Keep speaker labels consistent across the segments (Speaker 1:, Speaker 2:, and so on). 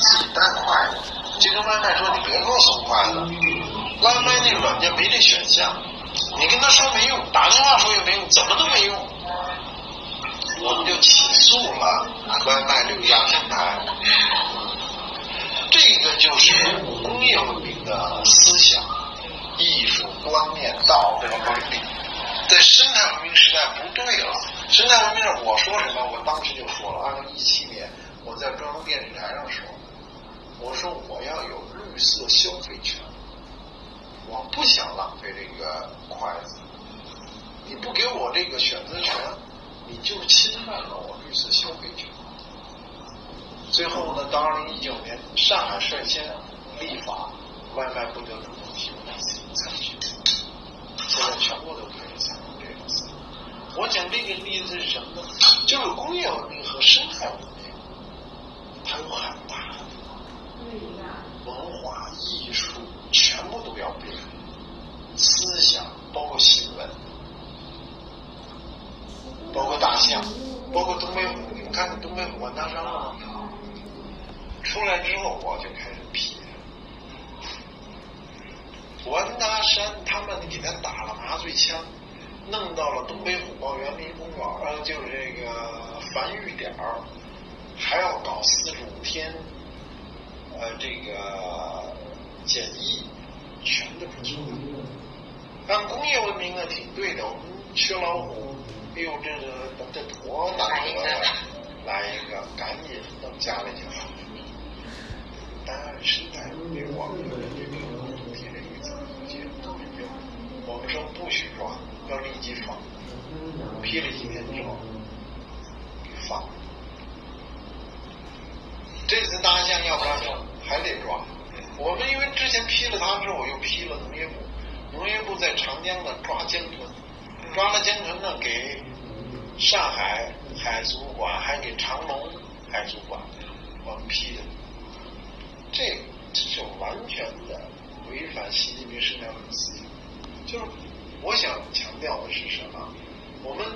Speaker 1: 自己带筷子。就跟外卖说你别给我送筷子，外卖那软件没这选项，你跟他说没用，打电话说也没用，怎么都没用。我们就起诉了外卖这个亚平台。这个就是工业文明的思想、艺术、观念、道德、伦理，在生态文明时代不对了。生态文明上我说什么，我当时就说了。二零一七年我在中央电视台上说，说我要有绿色消费权，我不想浪费这个筷子。你不给我这个选择权，你就侵犯了我绿色消费权。最后呢，到二零一九年，上海率先立法，外卖不得主动提供餐具，现在全国都可以采用这种。我讲这个例子是什么呢？就是工业文明和生态文明，它有很大的文化艺术全部都要变，思想包括新闻，包括大象，包括东北虎。你们看东北虎完大山？出来之后，我就开始批。完达山他们给他打了麻醉枪，弄到了东北虎豹园林公园，呃，就是这个繁育点儿，还要搞四十五天，呃，这个检疫，全都不做。但工业文明呢，挺对的。我们缺老虎，哎呦，这个等这多难得呀！来一个，赶紧弄家里去了。但生态文明我们的这个土地的预测和监督我们说不许抓，要立即放，批了几天之后给放。这次大象要不然就还得抓。我们因为之前批了他之后，又批了农业部，农业部在长江呢抓江豚，抓了江豚呢给上海海族馆，还给长隆海族馆，我们批的。这就完全的违反习近平生态文明思想。就是我想强调的是什么？我们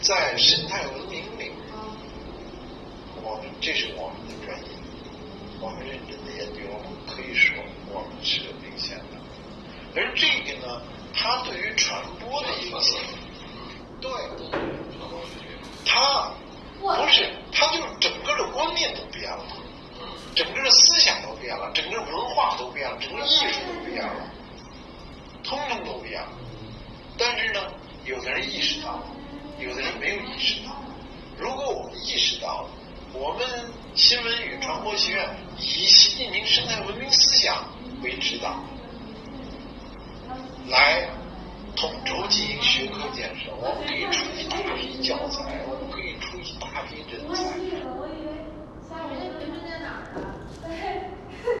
Speaker 1: 在生态文明领域，我们这是我们的专业，我们认真的研究，我们可以说我们是领先的。而这个呢，它对于传播的影响，对，它不是，它就是整个的观念都变了。整个的思想都变了，整个文化都变了，整个艺术都变了，通通都变了。但是呢，有的人意识到，有的人没有意识到。我们，新闻与传播学院以习近平生态文明思想为指导，来统筹进行学科建设，我们可以出一大批教材，我们可以。